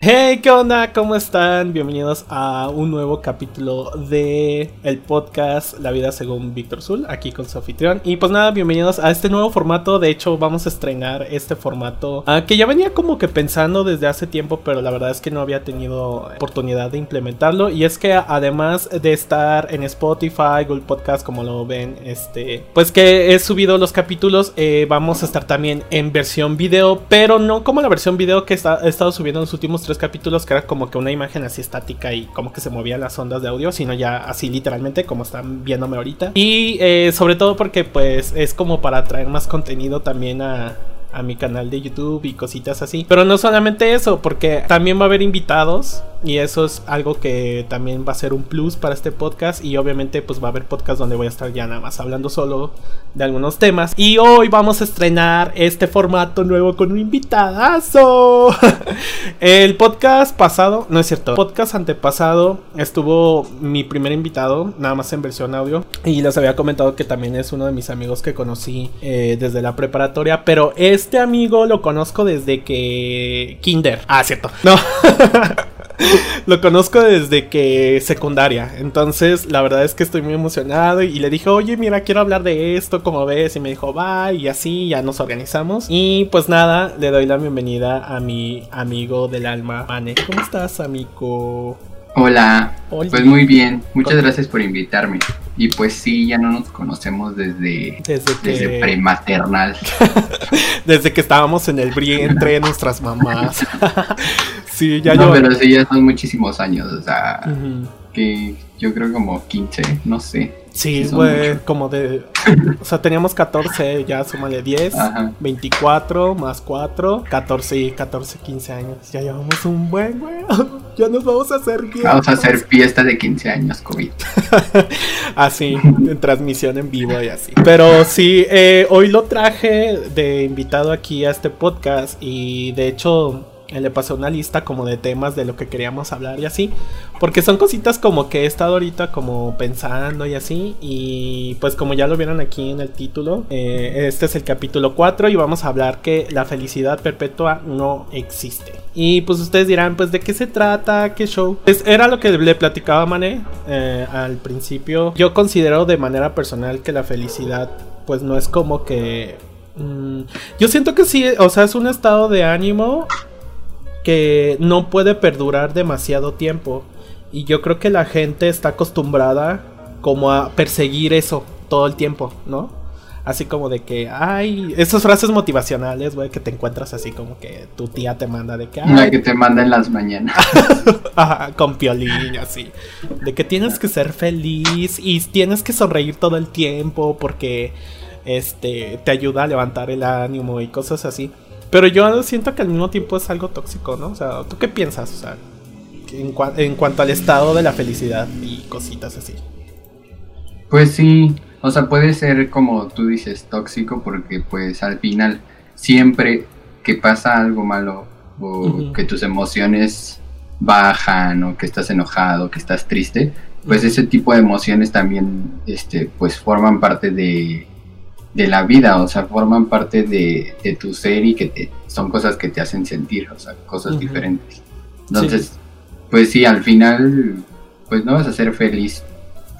Hey, ¿qué onda? ¿Cómo están? Bienvenidos a un nuevo capítulo de el podcast La vida según Víctor Zul, aquí con su. Y pues nada, bienvenidos a este nuevo formato. De hecho, vamos a estrenar este formato ah, que ya venía como que pensando desde hace tiempo, pero la verdad es que no había tenido oportunidad de implementarlo. Y es que además de estar en Spotify, Google Podcast, como lo ven, este, pues que he subido los capítulos, eh, vamos a estar también en versión video, pero no como la versión video que he estado subiendo en los últimos tres capítulos que era como que una imagen así estática y como que se movían las ondas de audio, sino ya así literalmente como están viéndome ahorita. Y eh, sobre todo porque pues es como para traer más contenido también a, a mi canal de YouTube y cositas así. Pero no solamente eso, porque también va a haber invitados y eso es algo que también va a ser un plus para este podcast y obviamente pues va a haber podcast donde voy a estar ya nada más hablando solo de algunos temas. Y hoy vamos a estrenar este formato nuevo con un invitadazo. el podcast pasado, no es cierto, el podcast antepasado estuvo mi primer invitado, nada más en versión audio y les había comentado que también es uno de mis amigos que conocí eh, desde la preparatoria, pero es este amigo lo conozco desde que. Kinder. Ah, cierto. No. lo conozco desde que secundaria. Entonces, la verdad es que estoy muy emocionado. Y le dije, oye, mira, quiero hablar de esto, como ves. Y me dijo, va, y así ya nos organizamos. Y pues nada, le doy la bienvenida a mi amigo del alma, Mane. ¿Cómo estás, amigo? Hola. Pues muy bien. Muchas gracias por invitarme. Y pues sí, ya no nos conocemos desde, desde, prematernal. desde que estábamos en el vientre nuestras mamás. sí, ya No, pero sí, ya son muchísimos años. O sea, que yo creo como 15, no sé. Sí, güey, como de... O sea, teníamos 14, ya súmale 10, 24 más 4, 14, 14, 15 años. Ya llevamos un buen, güey. Ya nos vamos a hacer Vamos a hacer fiesta de 15 años, COVID. así, en transmisión en vivo y así. Pero sí, eh, hoy lo traje de invitado aquí a este podcast y de hecho le pasé una lista como de temas de lo que queríamos hablar y así. Porque son cositas como que he estado ahorita como pensando y así. Y pues como ya lo vieron aquí en el título, eh, este es el capítulo 4 y vamos a hablar que la felicidad perpetua no existe. Y pues ustedes dirán, pues de qué se trata, qué show. Pues era lo que le platicaba a Mané eh, al principio. Yo considero de manera personal que la felicidad pues no es como que... Mm, yo siento que sí, o sea, es un estado de ánimo que no puede perdurar demasiado tiempo. Y yo creo que la gente está acostumbrada como a perseguir eso todo el tiempo, ¿no? Así como de que, ay, esas frases motivacionales, güey, que te encuentras así como que tu tía te manda de que... Ay, que te manda en las mañanas. con piolín, así. De que tienes que ser feliz y tienes que sonreír todo el tiempo porque, este, te ayuda a levantar el ánimo y cosas así. Pero yo siento que al mismo tiempo es algo tóxico, ¿no? O sea, ¿tú qué piensas? O sea, en, en cuanto al estado de la felicidad y cositas así. Pues sí, o sea, puede ser como tú dices, tóxico, porque pues al final siempre que pasa algo malo o que tus emociones bajan o que estás enojado, que estás triste, pues ese tipo de emociones también este, pues forman parte de, de la vida, o sea, forman parte de, tu ser y que te, son cosas que te hacen sentir, o sea, cosas diferentes. Entonces, pues sí, al final, pues no vas a ser feliz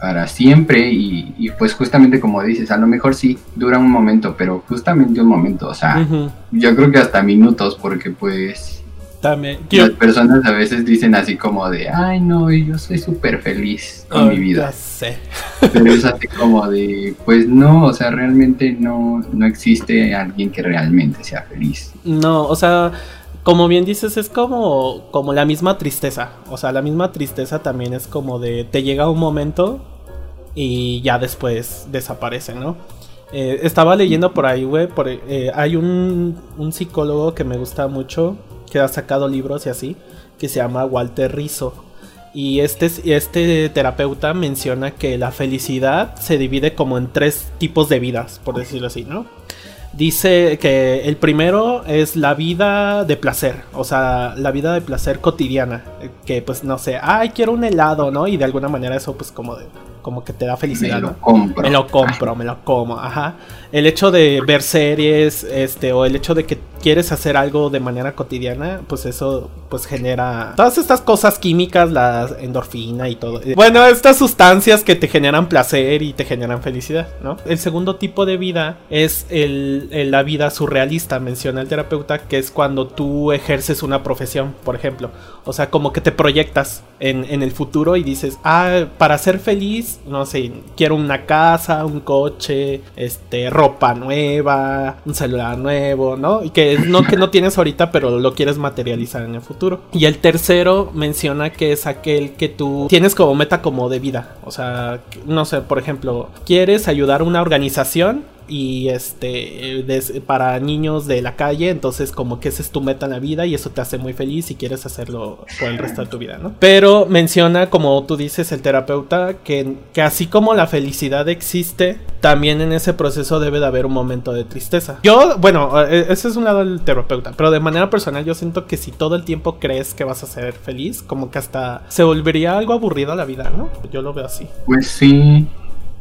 para siempre y, pues justamente como dices, a lo mejor sí dura un momento, pero justamente un momento, o sea, yo creo que hasta minutos, porque pues también. Las personas a veces dicen así como de, ay no, yo soy súper feliz con mi vida. Ya sé. Pero es así como de, pues no, o sea, realmente no, no existe alguien que realmente sea feliz. No, o sea, como bien dices, es como, como la misma tristeza. O sea, la misma tristeza también es como de, te llega un momento y ya después desaparece, ¿no? Eh, estaba leyendo por ahí, güey, eh, hay un, un psicólogo que me gusta mucho que ha sacado libros y así, que se llama Walter Rizzo. Y este, este terapeuta menciona que la felicidad se divide como en tres tipos de vidas, por decirlo así, ¿no? Dice que el primero es la vida de placer, o sea, la vida de placer cotidiana, que pues no sé, ay, quiero un helado, ¿no? Y de alguna manera eso pues como de, como que te da felicidad. Me lo compro. Me lo compro, me lo como, ajá. El hecho de ver series, este, o el hecho de que quieres hacer algo de manera cotidiana, pues eso pues genera todas estas cosas químicas, la endorfina y todo. Bueno, estas sustancias que te generan placer y te generan felicidad, ¿no? El segundo tipo de vida es el, la vida surrealista, menciona el terapeuta, que es cuando tú ejerces una profesión, por ejemplo. O sea, como que te proyectas en, en el futuro y dices, ah, para ser feliz, no sé, quiero una casa, un coche, este, ropa nueva, un celular nuevo, ¿no? Y que no que no tienes ahorita, pero lo quieres materializar en el futuro. Y el tercero menciona que es aquel que tú tienes como meta como de vida. O sea, no sé, por ejemplo, quieres ayudar a una organización y este para niños de la calle entonces como que esa es tu meta en la vida y eso te hace muy feliz y quieres hacerlo por el resto de tu vida no pero menciona como tú dices el terapeuta que, que así como la felicidad existe también en ese proceso debe de haber un momento de tristeza. Yo bueno e, ese es un lado del terapeuta pero de manera personal yo siento que si todo el tiempo crees que vas a ser feliz como que hasta se volvería algo aburrido la vida no yo lo veo así. Pues sí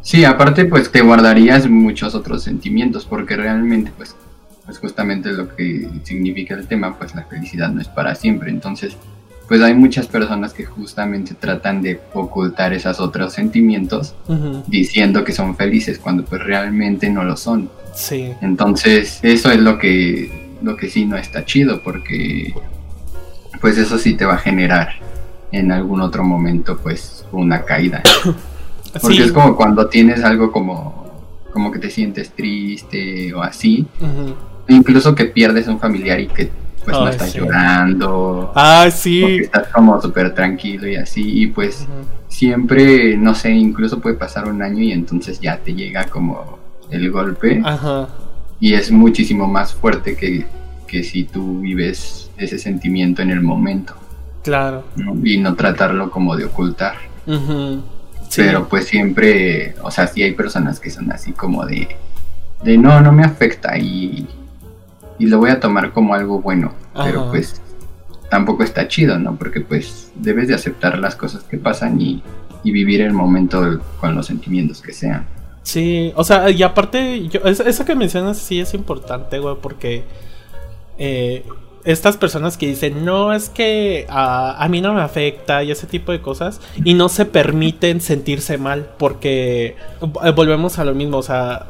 Sí, aparte pues te guardarías muchos otros sentimientos porque realmente pues, pues justamente lo que significa el tema pues la felicidad no es para siempre. Entonces pues hay muchas personas que justamente tratan de ocultar esos otros sentimientos diciendo que son felices cuando pues realmente no lo son. Sí. Entonces eso es lo que, lo que sí no está chido porque pues eso sí te va a generar en algún otro momento pues una caída. Porque es como cuando tienes algo como, como que te sientes triste o así. Incluso que pierdes un familiar y que pues no estás llorando. Ah, sí. Porque estás como súper tranquilo y así. Y pues siempre, no sé, incluso puede pasar un año y entonces ya te llega como el golpe. Ajá. Y es muchísimo más fuerte que, que si tú vives ese sentimiento en el momento. Claro. Y no tratarlo como de ocultar. Pero pues siempre, o sea, sí hay personas que son así como de, de no, no me afecta y, y lo voy a tomar como algo bueno. Pero pues tampoco está chido, ¿no? Porque pues debes de aceptar las cosas que pasan y, y vivir el momento con los sentimientos que sean. Sí, o sea, y aparte, yo, eso que mencionas sí es importante, güey, porque eh, estas personas que dicen, no, es que a, mí no me afecta y ese tipo de cosas, y no se permiten sentirse mal, porque eh, volvemos a lo mismo, o sea,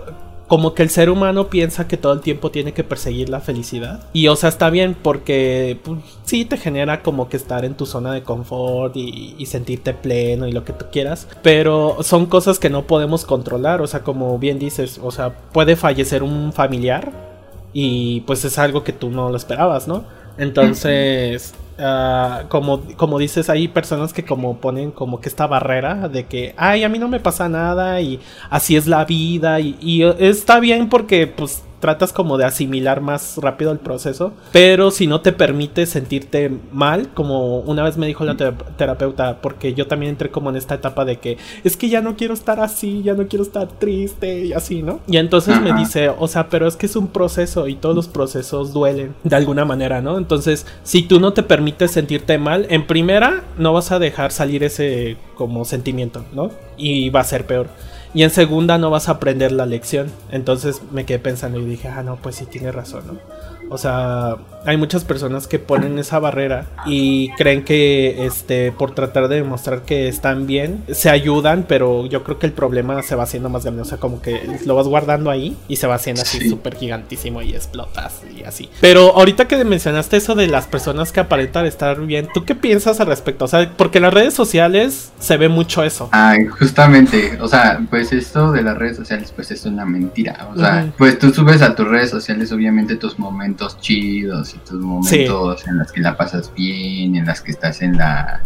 como que el ser humano piensa que todo el tiempo tiene que perseguir la felicidad. Y o sea, está bien porque pues, sí te genera como que estar en tu zona de confort y, y, sentirte pleno y lo que tú quieras. Pero son cosas que no podemos controlar. O sea, como bien dices, o sea, puede fallecer un familiar y pues es algo que tú no lo esperabas, ¿no? Entonces, ah, como, como dices, hay personas que como ponen como que esta barrera de que, ay, a mí no me pasa nada y así es la vida y, y está bien porque pues tratas como de asimilar más rápido el proceso, pero si no te permite sentirte mal, como una vez me dijo la terapeuta, porque yo también entré como en esta etapa de que es que ya no quiero estar así, ya no quiero estar triste y así, ¿no? Y entonces me dice, o sea, pero es que es un proceso y todos los procesos duelen de alguna manera, ¿no? Entonces, si tú no te permites sentirte mal, en primera no vas a dejar salir ese como sentimiento, ¿no? Y va a ser peor. Y en segunda no vas a aprender la lección. Entonces me quedé pensando y dije, ah, no, pues sí tiene razón, ¿no? O sea, hay muchas personas que ponen esa barrera y creen que este por tratar de demostrar que están bien se ayudan, pero yo creo que el problema se va haciendo más grande, o sea, como que lo vas guardando ahí y se va haciendo así súper gigantísimo y explotas y así. Pero ahorita que mencionaste eso de las personas que aparentan estar bien, ¿tú qué piensas al respecto? O sea, porque en las redes sociales se ve mucho eso. Ah, justamente, o sea, pues esto de las redes sociales pues es una mentira, o sea, pues tú subes a tus redes sociales obviamente tus momentos chidos y tus momentos en los que la pasas bien, en las que estás en la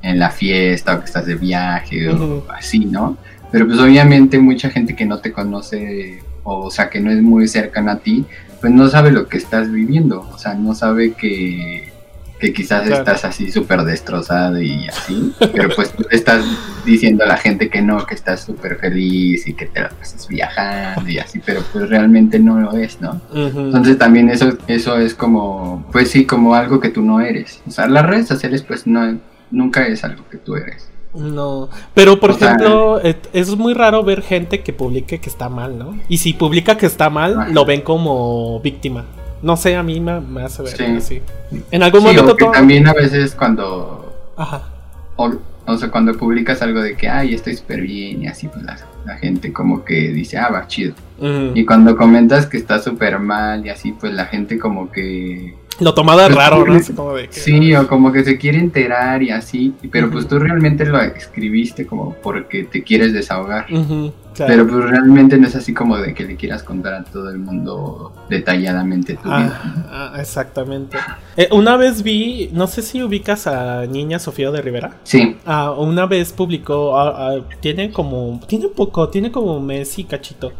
en la fiesta o que estás de viaje o así, ¿no? Pero pues obviamente mucha gente que no te conoce o, sea que no es muy cercana a ti, pues no sabe lo que estás viviendo, o sea, no sabe que que quizás estás así súper destrozado y así, pero pues tú estás diciendo a la gente que no, que estás súper feliz y que te la pasas viajando y así, pero pues realmente no lo es, ¿no? Entonces también eso, eso es como, pues sí, como algo que tú no eres. O sea, las redes sociales pues no, nunca es algo que tú eres. No, pero por ejemplo, es muy raro ver gente que publique que está mal, ¿no? Y si publica que está mal, lo ven como víctima. No sé, a mí me, hace ver así. En algún momento. también a veces cuando. Ajá. O, sea, cuando publicas algo de que, ay, estoy súper bien y así, pues la, gente como que dice, ah, va chido. Y cuando comentas que está súper mal y así, pues la gente como que lo tomaba pues, raro, ¿no? sí, o como que se quiere enterar y así, pero pues tú realmente lo escribiste como porque te quieres desahogar. Pero pues realmente no es así como de que le quieras contar a todo el mundo detalladamente tu ah, vida. Ah, exactamente. Eh, una vez vi, no sé si ubicas a Niña Sofía de Rivera. Sí. Ah, una vez publicó, tiene como, tiene poco, tiene como un mes y cachito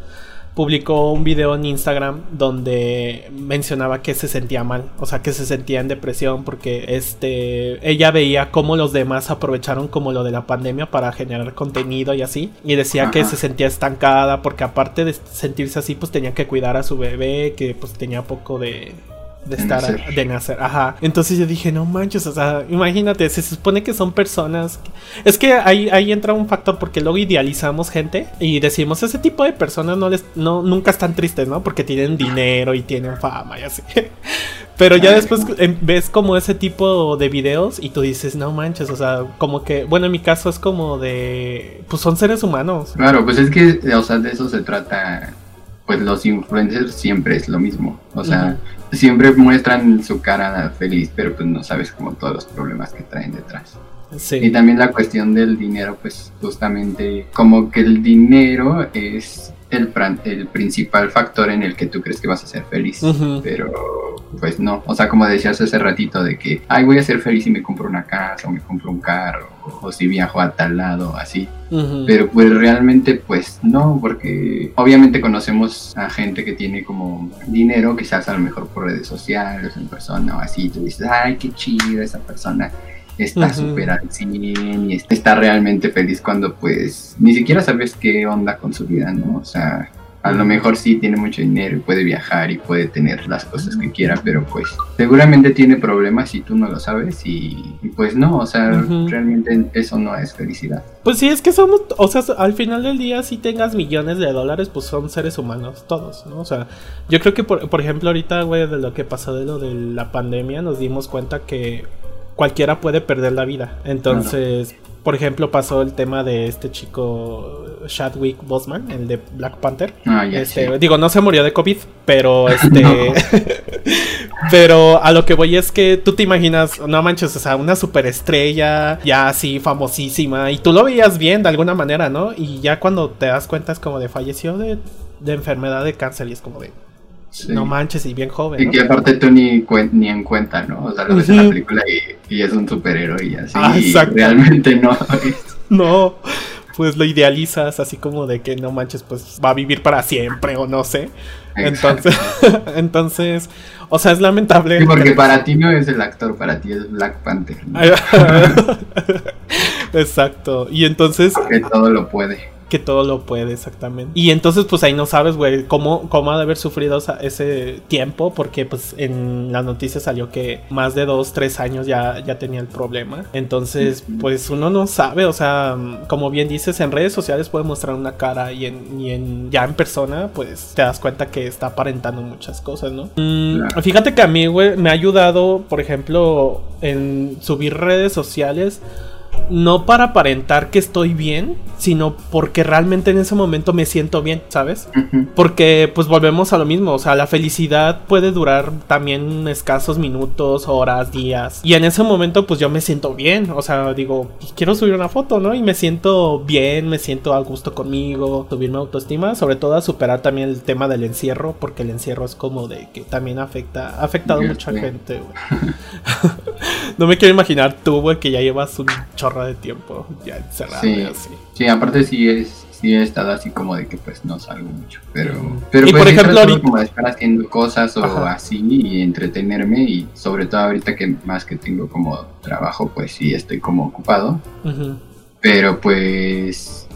publicó un video en Instagram donde mencionaba que se sentía mal, o sea, que se sentía en depresión porque este ella veía cómo los demás aprovecharon como lo de la pandemia para generar contenido y así y decía que se sentía estancada porque aparte de sentirse así pues tenía que cuidar a su bebé que pues tenía poco de de estar de nacer, ajá. Entonces yo dije, no manches, o sea, imagínate, se supone que son personas. Es que ahí, ahí entra un factor porque luego idealizamos gente y decimos, ese tipo de personas no les, no, nunca están tristes, ¿no? Porque tienen dinero y tienen fama y así. Pero ya después em, ves como ese tipo de videos y tú dices, no manches, o sea, como que, bueno, en mi caso es como de, pues son seres humanos. Claro, pues es que, o sea, de eso se trata, pues los influencers siempre es lo mismo, o sea, siempre muestran su cara feliz, pero pues no sabes como todos los problemas que traen detrás. Y también la cuestión del dinero, pues justamente como que el dinero es el, el principal factor en el que tú crees que vas a ser feliz, pero pues no, o sea, como decías hace ratito de que, ay, voy a ser feliz si me compro una casa o me compro un carro o, si viajo a tal lado, así. Pero pues realmente pues no, porque obviamente conocemos a gente que tiene como dinero, quizás a lo mejor por redes sociales, en persona o así, tú dices, ay, qué chido esa persona está súper al 100 y está realmente feliz cuando pues ni siquiera sabes qué onda con su vida, ¿no? O sea, a lo mejor sí tiene mucho dinero y puede viajar y puede tener las cosas que quiera, pero pues seguramente tiene problemas y tú no lo sabes y, pues no, o sea, realmente eso no es felicidad. Pues sí, es que somos, o sea, al final del día si tengas millones de dólares, pues son seres humanos todos, ¿no? O sea, yo creo que por, por ejemplo ahorita, güey, de lo que pasó de lo de la pandemia, nos dimos cuenta que cualquiera puede perder la vida. Entonces, por ejemplo, pasó el tema de este chico Chadwick Boseman, el de Black Panther. Ah, este, digo, no se murió de COVID, pero este. pero a lo que voy es que tú te imaginas, no manches, o sea, una superestrella, ya así famosísima, y tú lo veías bien de alguna manera, ¿no? Y ya cuando te das cuenta es como de falleció de, de enfermedad de cáncer y es como de. No manches, y bien joven. Y que aparte tú ni, ni en cuenta, ¿no? O sea, lo ves en la película y, es un superhéroe y así. Ah, y realmente no. no, pues lo idealizas así como de que no manches, pues va a vivir para siempre o no sé. Entonces, entonces, o sea, es lamentable. porque para ti no es el actor, para ti es Black Panther. Exacto. Y entonces. Que todo lo puede que todo lo puede exactamente. Y entonces pues ahí no sabes, güey, cómo, cómo ha de haber sufrido ese tiempo, porque pues en la noticia salió que más de dos, tres años ya, ya tenía el problema. Entonces pues uno no sabe, o sea, como bien dices, en redes sociales puede mostrar una cara y en, y en ya en persona pues te das cuenta que está aparentando muchas cosas, ¿no? Mm, fíjate que a mí, güey, me ha ayudado, por ejemplo, en subir redes sociales no para aparentar que estoy bien, sino porque realmente en ese momento me siento bien, ¿sabes? Porque pues volvemos a lo mismo, o sea, la felicidad puede durar también escasos minutos, horas, días. Y en ese momento pues yo me siento bien, o sea, digo, pues, quiero subir una foto, ¿no? Y me siento bien, me siento a gusto conmigo, subir mi autoestima, sobre todo a superar también el tema del encierro, porque el encierro es como de que también afecta, ha afectado a mucha gente, no me quiero imaginar tú, güey, que ya llevas un chorro de tiempo ya encerrado sí. así. Sí, aparte sí es sí he estado así como de que pues no salgo mucho, pero pero y pues, por ejemplo ahorita como de estar haciendo cosas o así y entretenerme y sobre todo ahorita que más que tengo como trabajo pues sí estoy como ocupado, pero pues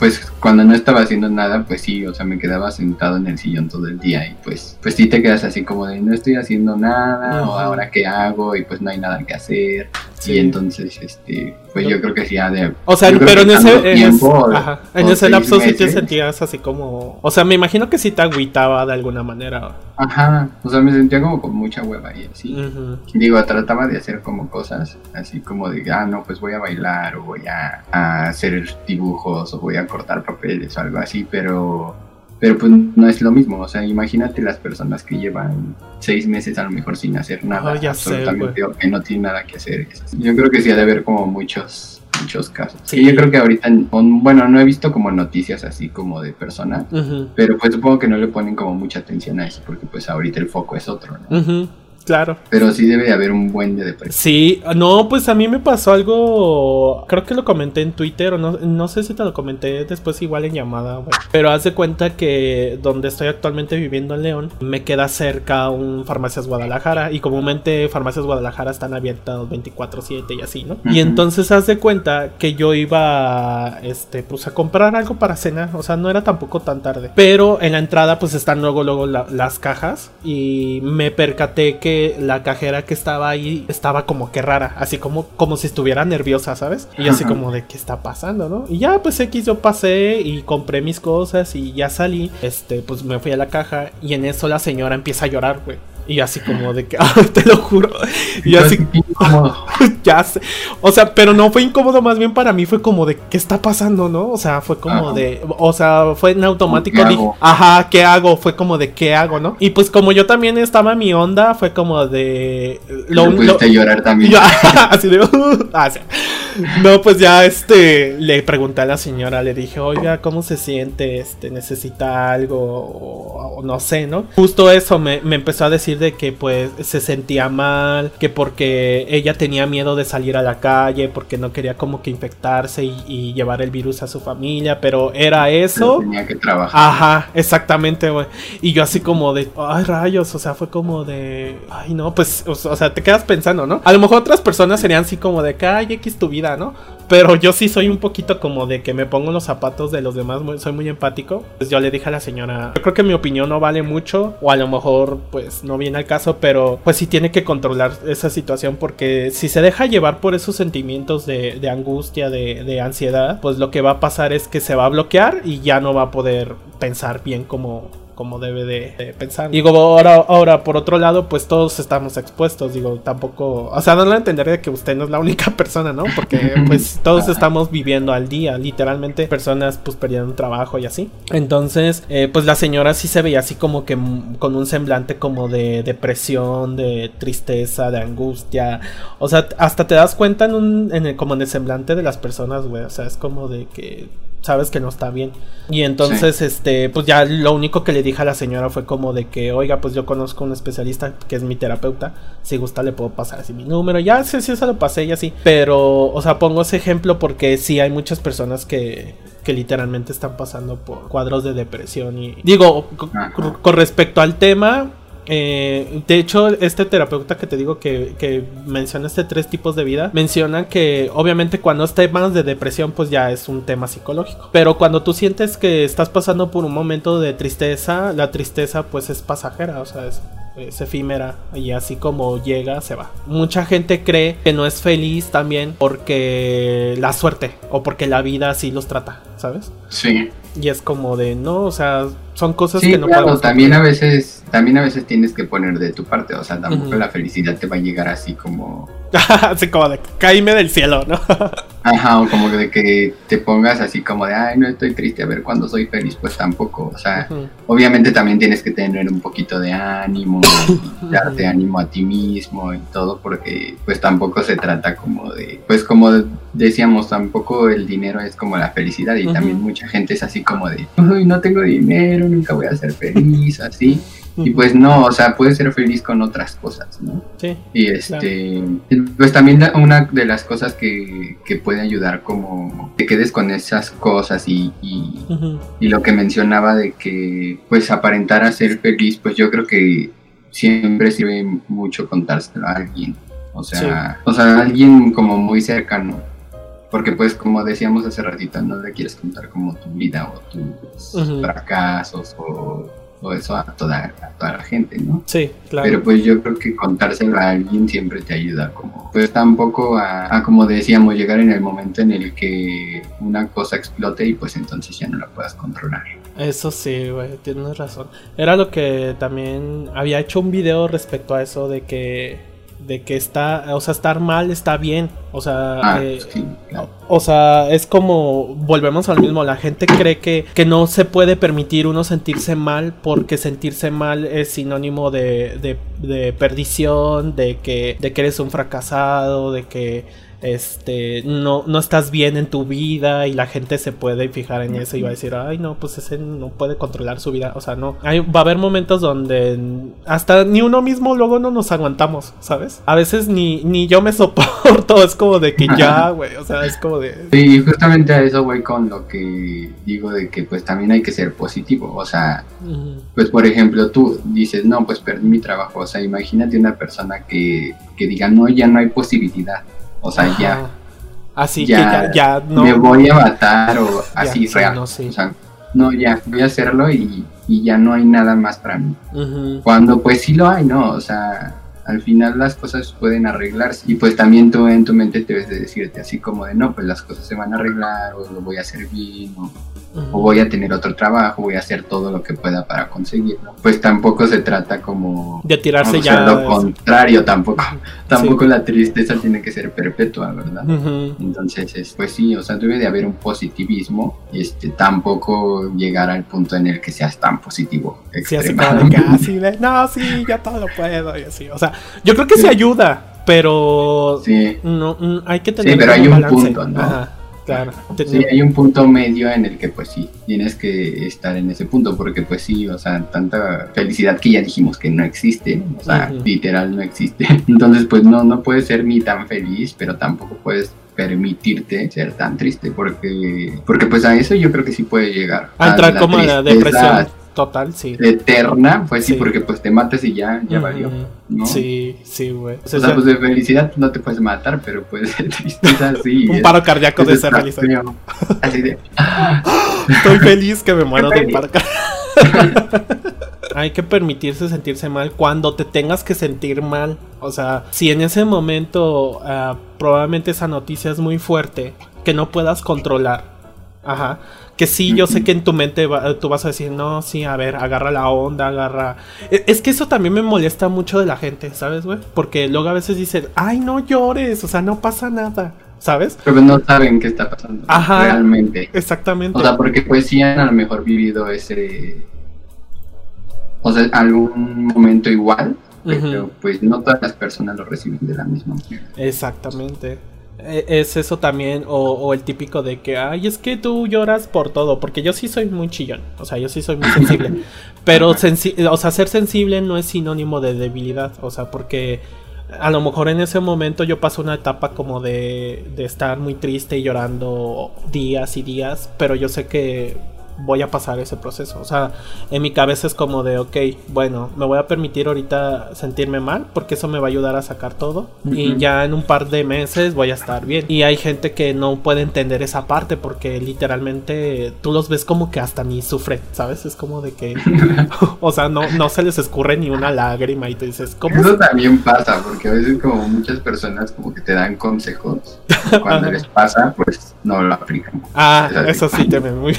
pues cuando no estaba haciendo nada, pues sí, o sea, me quedaba sentado en el sillón todo el día y pues, pues sí te quedas así como de no estoy haciendo nada o ahora qué hago y pues no hay nada que hacer. Y entonces, este, pues yo creo que sí ha de... O sea, pero en ese, en, ajá, en ese lapso sí te sentías así como... O sea, me imagino que sí te agüitaba de alguna manera. Ajá, o sea, me sentía como con mucha hueva y así. Digo, trataba de hacer como cosas así como de, ah, no, pues voy a bailar o voy a, a hacer dibujos o voy a cortar papeles o algo así, pero pero pues no es lo mismo, o sea, imagínate las personas que llevan seis meses a lo mejor sin hacer nada, absolutamente, o que no tienen nada que hacer. Yo creo que sí ha de haber como muchos, muchos casos. Sí. yo creo que ahorita, bueno, no he visto como noticias así como de personas, pero pues supongo que no le ponen como mucha atención a eso, porque pues ahorita el foco es otro, ¿no? Claro. Pero sí debe haber un buen de depresión. Sí, no, pues a mí me pasó algo. Creo que lo comenté en Twitter, o no, no sé si te lo comenté después, igual en llamada, güey. Pero haz de cuenta que donde estoy actualmente viviendo en León, me queda cerca un Farmacias Guadalajara. Y comúnmente Farmacias Guadalajara están abiertas 24-7 y así, ¿no? Y entonces haz de cuenta que yo iba, este, pues a comprar algo para cenar. O sea, no era tampoco tan tarde. Pero en la entrada, pues están luego, luego las cajas. Y me percaté que la cajera que estaba ahí estaba como que rara, así como, como si estuviera nerviosa, ¿sabes? Y yo así como de qué está pasando, ¿no? Y ya pues X yo pasé y compré mis cosas y ya salí, este, pues me fui a la caja y en eso la señora empieza a llorar, güey. Y así como de que, ah, te lo juro. Y así, ya sé. O sea, pero no fue incómodo, más bien para mí fue como de, ¿qué está pasando, no? O sea, fue como de, o sea, fue en automático. Ajá, ¿qué hago? Fue como de, ¿qué hago, no? Y pues como yo también estaba en mi onda, fue como de... Lo, pudiste llorar también. así de, ah, No, pues ya este, le pregunté a la señora, le dije, oiga, ¿cómo se siente? Este, ¿necesita algo? O, no sé, ¿no? Justo eso me, me empezó a decir de que pues se sentía mal, que porque ella tenía miedo de salir a la calle, porque no quería como que infectarse y, llevar el virus a su familia, pero era eso. tenía que trabajar. Ajá, exactamente, güey. Y yo así como de, ay rayos, o sea, fue como de, ay no, pues, o, sea, te quedas pensando, ¿no? A lo mejor otras personas serían así como de, que, ay, X tu vida, ¿no? Pero yo sí soy un poquito como de que me pongo los zapatos de los demás, soy muy empático. Pues yo le dije a la señora, yo creo que mi opinión no vale mucho, o a lo mejor pues no viene al caso, pero pues sí tiene que controlar esa situación porque si se deja llevar por esos sentimientos de, angustia, de, de, ansiedad, pues lo que va a pasar es que se va a bloquear y ya no va a poder pensar bien como, como debe de, pensar. Digo, ahora, ahora, por otro lado, pues todos estamos expuestos. Digo, tampoco, o sea, no a entender de que usted no es la única persona, ¿no? Porque pues todos estamos viviendo al día, literalmente personas pues perdieron trabajo y así. Entonces, eh, pues la señora sí se veía así como que con un semblante como de depresión, de tristeza, de angustia. O sea, hasta te das cuenta en un, en el, como en el semblante de las personas, güey. O sea, es como de que sabes que no está bien. Y entonces, este, pues ya lo único que le dije a la señora fue como de que, oiga, pues yo conozco un especialista que es mi terapeuta. Si gusta le puedo pasar así mi número. Ya, sí, sí, se lo pasé y así. Pero, o sea, pongo ese ejemplo porque sí hay muchas personas que, que literalmente están pasando por cuadros de depresión. Y digo, con respecto al tema, eh, de hecho, este terapeuta que te digo que, menciona este tres tipos de vida, menciona que obviamente cuando es temas de depresión, pues ya es un tema psicológico. Pero cuando tú sientes que estás pasando por un momento de tristeza, la tristeza pues es pasajera, o sea, es, es efímera y así como llega, se va. Mucha gente cree que no es feliz también porque la suerte o porque la vida así los trata, ¿sabes? Sí. Y es como de, no, o sea, son cosas que no claro, también a veces también a veces tienes que poner de tu parte o sea tampoco la felicidad te va a llegar así como así como de caíme del cielo no ajá o como de que te pongas así como de ay no estoy triste a ver cuando soy feliz pues tampoco o sea obviamente también tienes que tener un poquito de ánimo darte ánimo a ti mismo y todo porque pues tampoco se trata como de pues como decíamos tampoco el dinero es como la felicidad y también mucha gente es así como de uy no tengo dinero nunca voy a ser feliz, así. Y pues no, o sea, puedes ser feliz con otras cosas, ¿no? Sí. Y este, pues también una de las cosas que, que, puede ayudar como te quedes con esas cosas y, y, lo que mencionaba de que pues aparentar a ser feliz, pues yo creo que siempre sirve mucho contárselo a alguien. O sea, o sea, alguien como muy cercano porque pues como decíamos hace ratito, no le quieres contar como tu vida o tus fracasos o o eso a toda, toda la gente, ¿no? Sí, claro. Pero pues yo creo que contárselo a alguien siempre te ayuda, como pues tampoco a, a, como decíamos, llegar en el momento en el que una cosa explote y pues entonces ya no la puedas controlar. Eso sí, güey, tienes razón. Era lo que también había hecho un video respecto a eso de que de que está, o sea, estar mal está bien, o sea, Ah, eh, sí, claro. o sea, es como, volvemos al mismo, la gente cree que, que no se puede permitir uno sentirse mal porque sentirse mal es sinónimo de, de, de perdición, de que, de que eres un fracasado, de que este no, no estás bien en tu vida y la gente se puede fijar en eso y va a decir, ay no, pues ese no puede controlar su vida, o sea, no, Hay- va a haber momentos donde hasta ni uno mismo luego no nos aguantamos, ¿sabes? A veces ni, ni yo me soporto, es como de que ya, güey, o sea, es como de... Sí, justamente a eso voy con lo que digo de que pues también hay que ser positivo, o sea, pues por ejemplo tú dices, no, pues perdí mi trabajo, o sea, imagínate una persona que, que diga, no, ya no hay posibilidad, o sea, ya. Así ya, que ya, ya no. me voy a matar o así sí, real, no, sí. o sea, no, ya, voy a hacerlo y, y ya no hay nada más para mí. Cuando pues sí lo hay, ¿no? O sea, al final las cosas pueden arreglarse y pues también tú en tu mente te ves de decirte así como de, no, pues las cosas se van a arreglar o lo voy a hacer bien o voy a tener otro trabajo, voy a hacer todo lo que pueda para conseguirlo. Pues tampoco se trata como De tirarse o sea, ya. lo contrario, tampoco, tampoco Sí. la tristeza tiene que ser perpetua, ¿verdad? Ujú. Entonces, es- pues sí, o sea, debe de haber un positivismo, este, tampoco llegar al punto en el que seas tan positivo. Sí, así como de que, así de, no, sí, ya todo lo puedo y así. O sea, yo creo que sí ayuda, pero Sí, no, mm, hay que tener Sí, pero hay un balance. punto, ¿no? Ajá, claro. Sí, hay un punto medio en el que pues sí, tienes que estar en ese punto porque pues sí, o sea, tanta felicidad que ya dijimos que no existe, o sea, literal no existe. Entonces pues no, no puedes ser ni tan feliz, pero tampoco puedes permitirte ser tan triste porque porque pues a eso yo creo que sí puede llegar. a entrar como a la depresión total, sí. Eterna, pues sí, Sí. porque pues te matas y ya, ya Ujú. valió, ¿no? Sí, sí, güey. O O sea, pues de felicidad no te puedes matar, pero puedes ser tristeza sí. un paro cardíaco de es ser feliz. feo. Así de, Estoy feliz que me muero de un paro cardíaco. Hay que permitirse sentirse mal cuando te tengas que sentir mal. O sea, si en ese momento ah, probablemente esa noticia es muy fuerte, que no puedas controlar. Ajá. Que sí, yo sé que en tu mente va- tú vas a decir, no, sí, a ver, agarra la onda, agarra... E- Es que eso también me molesta mucho de la gente, ¿sabes, güey? Porque luego a veces dicen, ay, no llores, o sea, no pasa nada, ¿sabes? pero no saben qué está pasando Ajá. realmente. Exactamente. O sea, porque pues sí han a lo mejor vivido ese, o sea, algún momento igual, pero pues no todas las personas lo reciben de la misma manera. Exactamente. E- Es eso también, o, o el típico de que, ay, es que tú lloras por todo, porque yo sí soy muy chillón, o sea, yo sí soy muy sensible, pero, sensi- o sea, ser sensible no es sinónimo de debilidad, o sea, porque a lo mejor en ese momento yo paso una etapa como de, de estar muy triste y llorando días y días, pero yo sé que voy a pasar ese proceso. O sea, en mi cabeza es como de, ok, bueno, me voy a permitir ahorita sentirme mal porque eso me va a ayudar a sacar todo. Y Ujú. ya en un par de meses voy a estar bien. Y hay gente que no puede entender esa parte porque literalmente tú los ves como que hasta ni sufren, ¿sabes? Es como de que, o sea, no, no se les escurre ni una lágrima y tú dices, ¿cómo? Eso también pasa, porque a veces como muchas personas como que te dan consejos, y cuando les pasa, pues no lo aplican. Ah, eso sí también muy...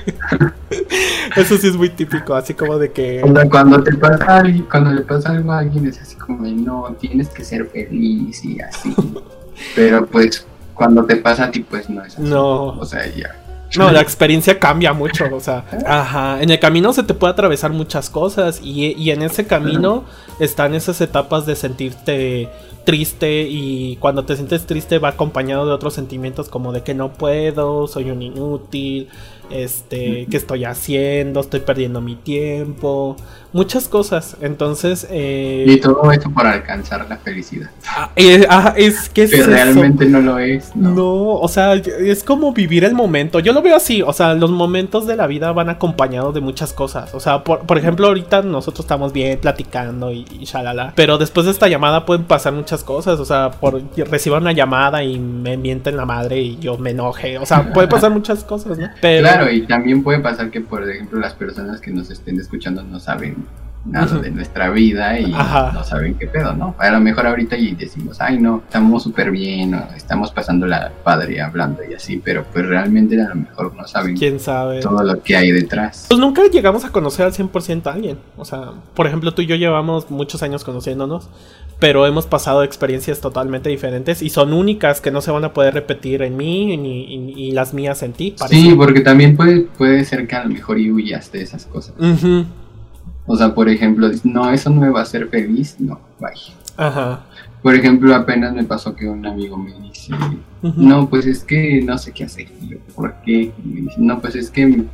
eso sí es muy típico, así como de que... Cuando te pasa cuando le pasa algo a alguien es así como de, no, tienes que ser feliz y así. Pero pues cuando te pasa a ti pues no es así. No. O sea, ya. No, la experiencia cambia mucho, o sea, ajá, en el camino se te puede atravesar muchas cosas y, y en ese camino están esas etapas de sentirte triste y cuando te sientes triste va acompañado de otros sentimientos como de que no puedo, soy un inútil, este, ¿qué estoy haciendo? Estoy perdiendo mi tiempo, muchas cosas, entonces, eh, Y todo eso por alcanzar la felicidad. ah, eh, ah, es que es Que eso. realmente no lo es. No. No, o sea, es como vivir el momento. Yo lo veo así, o sea, los momentos de la vida van acompañados de muchas cosas. O sea, por, por ejemplo, ahorita nosotros estamos bien platicando y, y shalala. Pero después de esta llamada pueden pasar muchas cosas. O sea, por reciba una llamada y me mienten la madre y yo me enoje. O sea, puede pasar muchas cosas, ¿no? Pero claro, y también puede pasar que, por ejemplo, las personas que nos estén escuchando no saben nada de nuestra vida y no saben qué pedo, ¿no? A lo mejor ahorita y decimos, ay no, estamos súper bien, o estamos pasando la padre hablando y así, pero pues realmente a lo mejor no saben ¿Quién sabe? todo lo que hay detrás. Pues nunca llegamos a conocer al 100% a alguien, o sea, por ejemplo tú y yo llevamos muchos años conociéndonos, pero hemos pasado experiencias totalmente diferentes y son únicas que no se van a poder repetir en mí ni, y las mías en ti. Sí, porque también puede, puede ser que a lo mejor huyas de esas cosas. O sea, por ejemplo, no, eso no me va a hacer feliz, no, vaya. Ajá. Por ejemplo, apenas me pasó que un amigo me dice, no, pues es que no sé qué hacer. ¿por qué? me dice, no, pues es que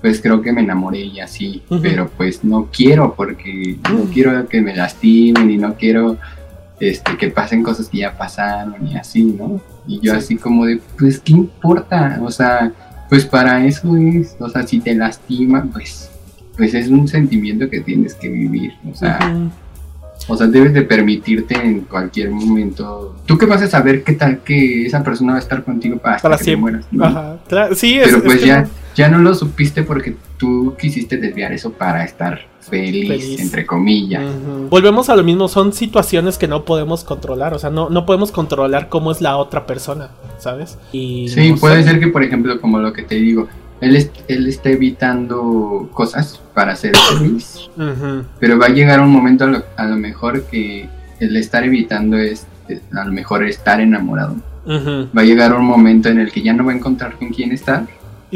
pues creo que me enamoré y así, pero pues no quiero porque no quiero que me lastimen y no quiero este, que pasen cosas que ya pasaron y así, ¿no? Y yo así como de, pues, ¿qué importa? O sea, pues para eso es, o sea, si te lastiman, pues pues es un sentimiento que tienes que vivir, o sea, o sea, debes de permitirte en cualquier momento. ¿Tú qué vas a saber qué tal que esa persona va a estar contigo para, para que siempre. Te mueras? Ajá, sí, Pero pues ya, ya no lo supiste porque tú quisiste desviar eso para estar feliz, entre comillas. Volvemos a lo mismo, son situaciones que no podemos controlar, o sea, no, no podemos controlar cómo es la otra persona, ¿sabes? Y sí, puede ser que, por ejemplo, como lo que te digo, él, él está evitando cosas para ser feliz, pero va a llegar un momento a lo, mejor que el estar evitando es a lo mejor estar enamorado. Va a llegar un momento en el que ya no va a encontrar con quién estar.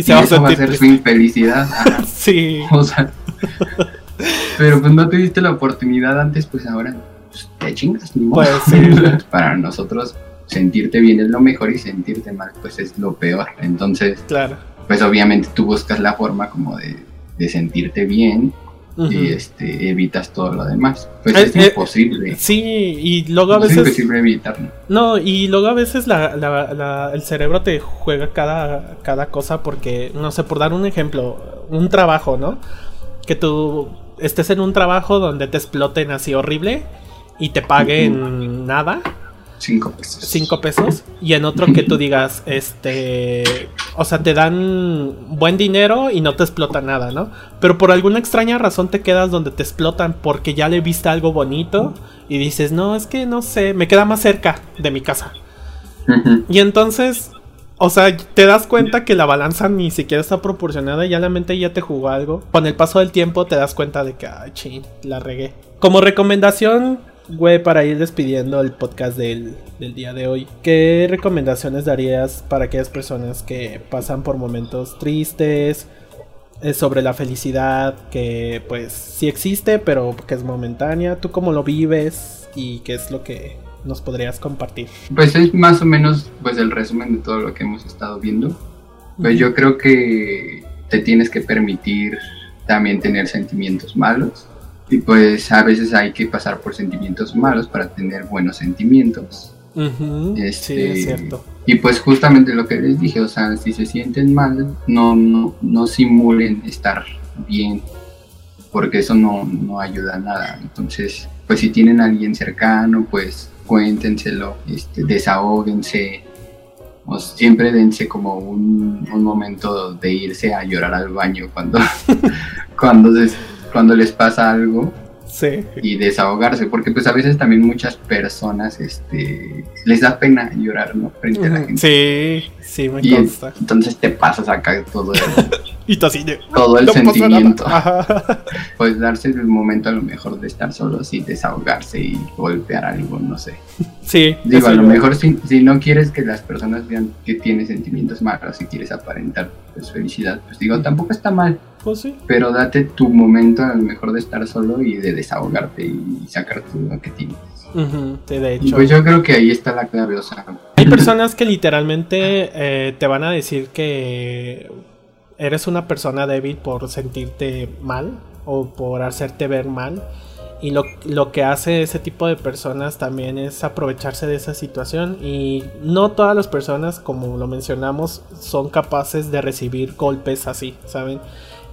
Y, se va, a eso va a ser su infelicidad. sí. O sea, pero pues no tuviste la oportunidad antes, pues ahora pues, te chingas, ni modo. Pues para nosotros sentirte bien es lo mejor y sentirte mal pues es lo peor. Entonces, claro pues obviamente tú buscas la forma como de, sentirte bien y este, evitas todo lo demás. Pues es, eh, imposible. Sí, y luego a veces... Es imposible evitarlo. No, y luego a veces el cerebro te juega cada, cada cosa porque, no sé, por dar un ejemplo, un trabajo, ¿no? Que tú estés en un trabajo donde te exploten así horrible y te paguen nada Cinco pesos. Cinco pesos. Y en otro que tú digas, este. O sea, te dan buen dinero y no te explota nada, ¿no? Pero por alguna extraña razón te quedas donde te explotan porque ya le viste algo bonito y dices, no, es que no sé, me queda más cerca de mi casa. Y entonces, o sea, te das cuenta que la balanza ni siquiera está proporcionada y ya la mente ya te jugó algo. Con el paso del tiempo te das cuenta de que, ay, ching, la regué. Como recomendación, Güey, para ir despidiendo el podcast del, día de hoy, ¿qué recomendaciones darías para aquellas personas que pasan por momentos tristes? Eh, sobre la felicidad que pues sí existe, pero que es momentánea. ¿Tú cómo lo vives y qué es lo que nos podrías compartir? Pues es más o menos pues el resumen de todo lo que hemos estado viendo. Pues yo creo que te tienes que permitir también tener sentimientos malos y pues a veces hay que pasar por sentimientos malos para tener buenos sentimientos. este, sí, es cierto. Y pues justamente lo que les dije, o sea, si se sienten mal, no, no, no simulen estar bien, porque eso no, no ayuda a nada. Entonces, pues si tienen a alguien cercano, pues cuéntenselo, este, desahóguense, o siempre dense como un, un, momento de irse a llorar al baño cuando, cuando se cuando les pasa algo sí. y desahogarse, porque pues a veces también muchas personas este les da pena llorar, ¿no? Frente a la gente. Sí, sí, me consta. Entonces te pasas acá todo el, y todo el sentimiento. Pues darse el momento a lo mejor de estar solo y desahogarse y golpear algo, no sé. Sí. Digo, a lo mejor si, si, no quieres que las personas vean que tienes sentimientos malos, si quieres aparentar pues, felicidad, pues digo, tampoco está mal. Pues sí. Pero date tu momento a lo mejor de estar solo y de desahogarte y sacar todo lo que tienes. de hecho. pues yo creo que ahí está la clave, o sea. Hay personas que literalmente eh, te van a decir que eres una persona débil por sentirte mal o por hacerte ver mal. Y lo, lo, que hace ese tipo de personas también es aprovecharse de esa situación. Y no todas las personas, como lo mencionamos, son capaces de recibir golpes así, ¿saben?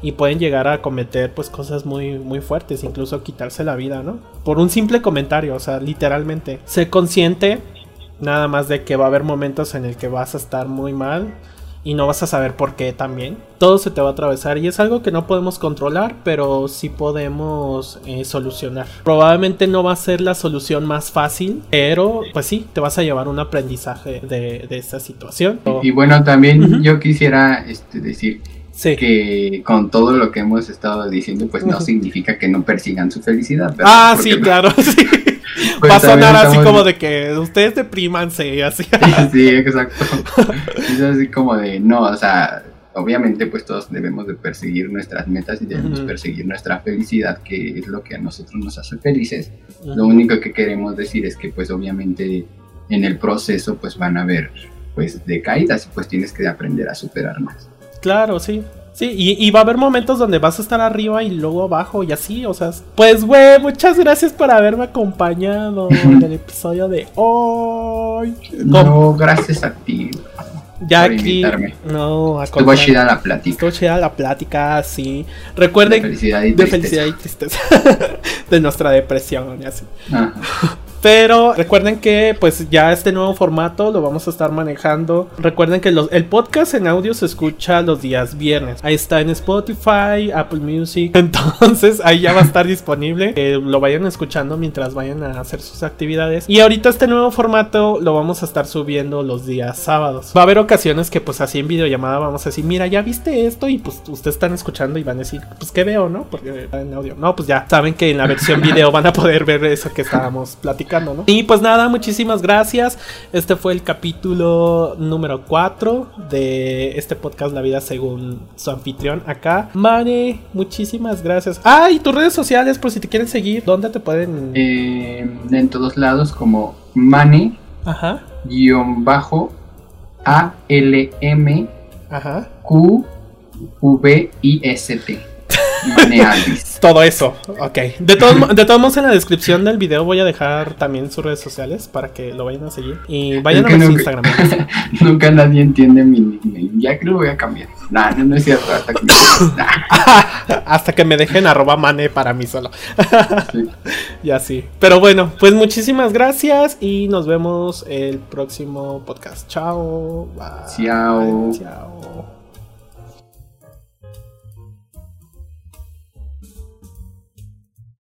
Y pueden llegar a cometer pues cosas muy, muy fuertes, incluso quitarse la vida, ¿no? Por un simple comentario, o sea, literalmente. Sé consciente nada más de que va a haber momentos en el que vas a estar muy mal y no vas a saber por qué también. Todo se te va a atravesar y es algo que no podemos controlar, pero sí podemos eh, solucionar. Probablemente no va a ser la solución más fácil, pero pues sí, te vas a llevar un aprendizaje de, esta situación. Y, bueno, también yo quisiera este, decir que con todo lo que hemos estado diciendo, pues no significa que no persigan su felicidad. Ah, sí, claro, sí. Pues Va a sonar así como de que ustedes deprimanse y así. sí, exacto. Es así como de, no, o sea, obviamente pues todos debemos de perseguir nuestras metas y debemos perseguir nuestra felicidad, que es lo que a nosotros nos hace felices. Lo único que queremos decir es que pues obviamente en el proceso pues van a haber pues decaídas y pues tienes que aprender a superar más. Claro, sí. Sí, y, va a haber momentos donde vas a estar arriba y luego abajo y así, o sea, pues güey, muchas gracias por haberme acompañado en el episodio de hoy. No, gracias a ti. Ya aquí, no, Estuvo chida la plática. Estuvo chida la plática, sí. Recuerden de felicidad y tristeza. De, felicidad y tristeza. de nuestra depresión y así. Ajá. Pero recuerden que pues ya este nuevo formato lo vamos a estar manejando. Recuerden que el podcast en audio se escucha los días viernes. Ahí está en Spotify, Apple Music. Entonces ahí ya va a estar disponible. Que lo vayan escuchando mientras vayan a hacer sus actividades. Y ahorita este nuevo formato lo vamos a estar subiendo los días sábados. Va a haber ocasiones que pues así en videollamada vamos a decir, mira, ya viste esto y pues ustedes están escuchando y van a decir, pues qué veo, ¿no? Porque en audio. No, pues ya saben que en la versión video van a poder ver eso que estábamos platicando y pues nada, muchísimas gracias. Este fue el capítulo número 4 de este podcast La Vida según su anfitrión acá. Mane, muchísimas gracias. Ah, y tus redes sociales, por si te quieren seguir, ¿dónde te pueden...? Eh, en todos lados como Mane, Ajá. guion bajo, A-L-M, Ajá. Q, V, I, S, T. Todo eso, ok. De todos, de todos modos, en la descripción del video voy a dejar también sus redes sociales para que lo vayan a seguir. Y vayan a ver su Instagram. nunca nadie entiende mi nickname. Ya creo que voy a cambiar. Nah, no, es cierto. Hasta que me, hasta que me dejen arroba mane para mí solo. Y así. Pero bueno, pues muchísimas gracias y nos vemos el próximo podcast. Chao. Chao. Chao.